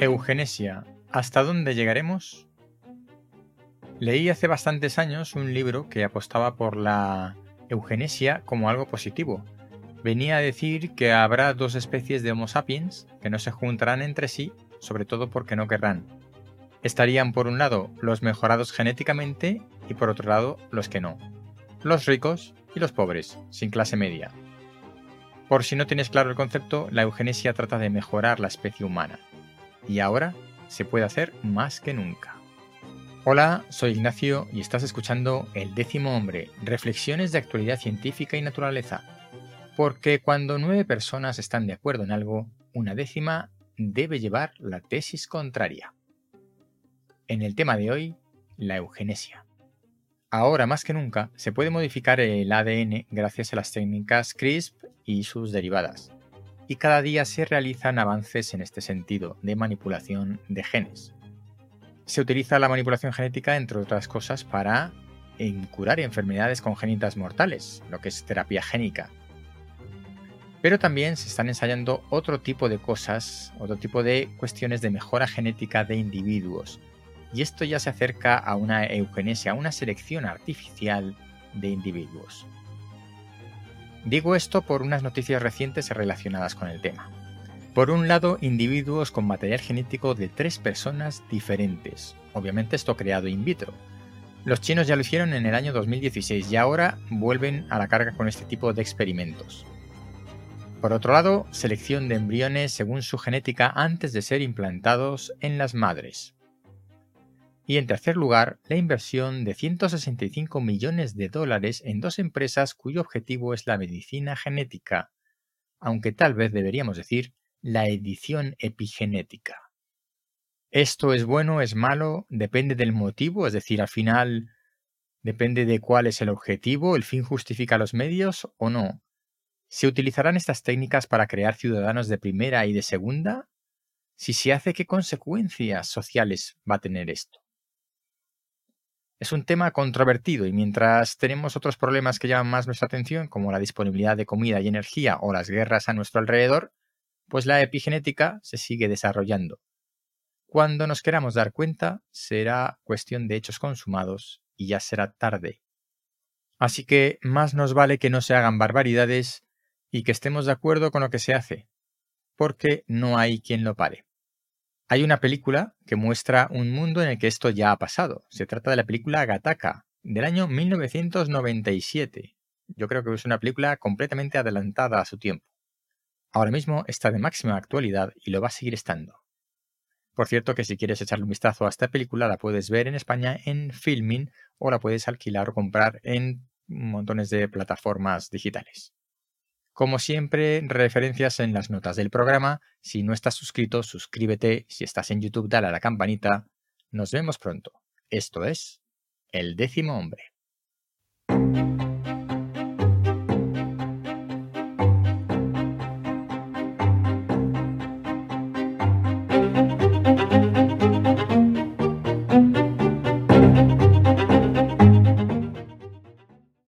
Eugenesia. ¿Hasta dónde llegaremos? Leí hace bastantes años un libro que apostaba por la eugenesia como algo positivo. Venía a decir que habrá dos especies de Homo sapiens que no se juntarán entre sí, sobre todo porque no querrán. Estarían por un lado los mejorados genéticamente y por otro lado los que no. Los ricos y los pobres, sin clase media. Por si no tienes claro el concepto, la eugenesia trata de mejorar la especie humana. Y ahora se puede hacer más que nunca. Hola, soy Ignacio y estás escuchando El décimo hombre, reflexiones de actualidad científica y naturaleza. Porque cuando nueve personas están de acuerdo en algo, una décima debe llevar la tesis contraria. En el tema de hoy, la eugenesia. Ahora más que nunca se puede modificar el ADN gracias a las técnicas CRISP y sus derivadas. Y cada día se realizan avances en este sentido de manipulación de genes. Se utiliza la manipulación genética, entre otras cosas, para curar enfermedades congénitas mortales, lo que es terapia génica. Pero también se están ensayando otro tipo de cosas, otro tipo de cuestiones de mejora genética de individuos, y esto ya se acerca a una eugenesia, a una selección artificial de individuos. Digo esto por unas noticias recientes relacionadas con el tema. Por un lado, individuos con material genético de tres personas diferentes, obviamente esto creado in vitro. Los chinos ya lo hicieron en el año 2016 y ahora vuelven a la carga con este tipo de experimentos. Por otro lado, selección de embriones según su genética antes de ser implantados en las madres. Y en tercer lugar, la inversión de 165 millones de dólares en dos empresas cuyo objetivo es la medicina genética, aunque tal vez deberíamos decir la edición epigenética. Esto es bueno, es malo, depende del motivo, es decir, al final depende de cuál es el objetivo, el fin justifica los medios o no. ¿Se utilizarán estas técnicas para crear ciudadanos de primera y de segunda? Si se hace, ¿qué consecuencias sociales va a tener esto? Es un tema controvertido y mientras tenemos otros problemas que llaman más nuestra atención, como la disponibilidad de comida y energía o las guerras a nuestro alrededor, pues la epigenética se sigue desarrollando. Cuando nos queramos dar cuenta, será cuestión de hechos consumados y ya será tarde. Así que más nos vale que no se hagan barbaridades y que estemos de acuerdo con lo que se hace, porque no hay quien lo pare. Hay una película que muestra un mundo en el que esto ya ha pasado. Se trata de la película Gataka, del año 1997. Yo creo que es una película completamente adelantada a su tiempo. Ahora mismo está de máxima actualidad y lo va a seguir estando. Por cierto que si quieres echarle un vistazo a esta película la puedes ver en España en Filmin o la puedes alquilar o comprar en montones de plataformas digitales. Como siempre, referencias en las notas del programa. Si no estás suscrito, suscríbete. Si estás en YouTube, dale a la campanita. Nos vemos pronto. Esto es El décimo hombre.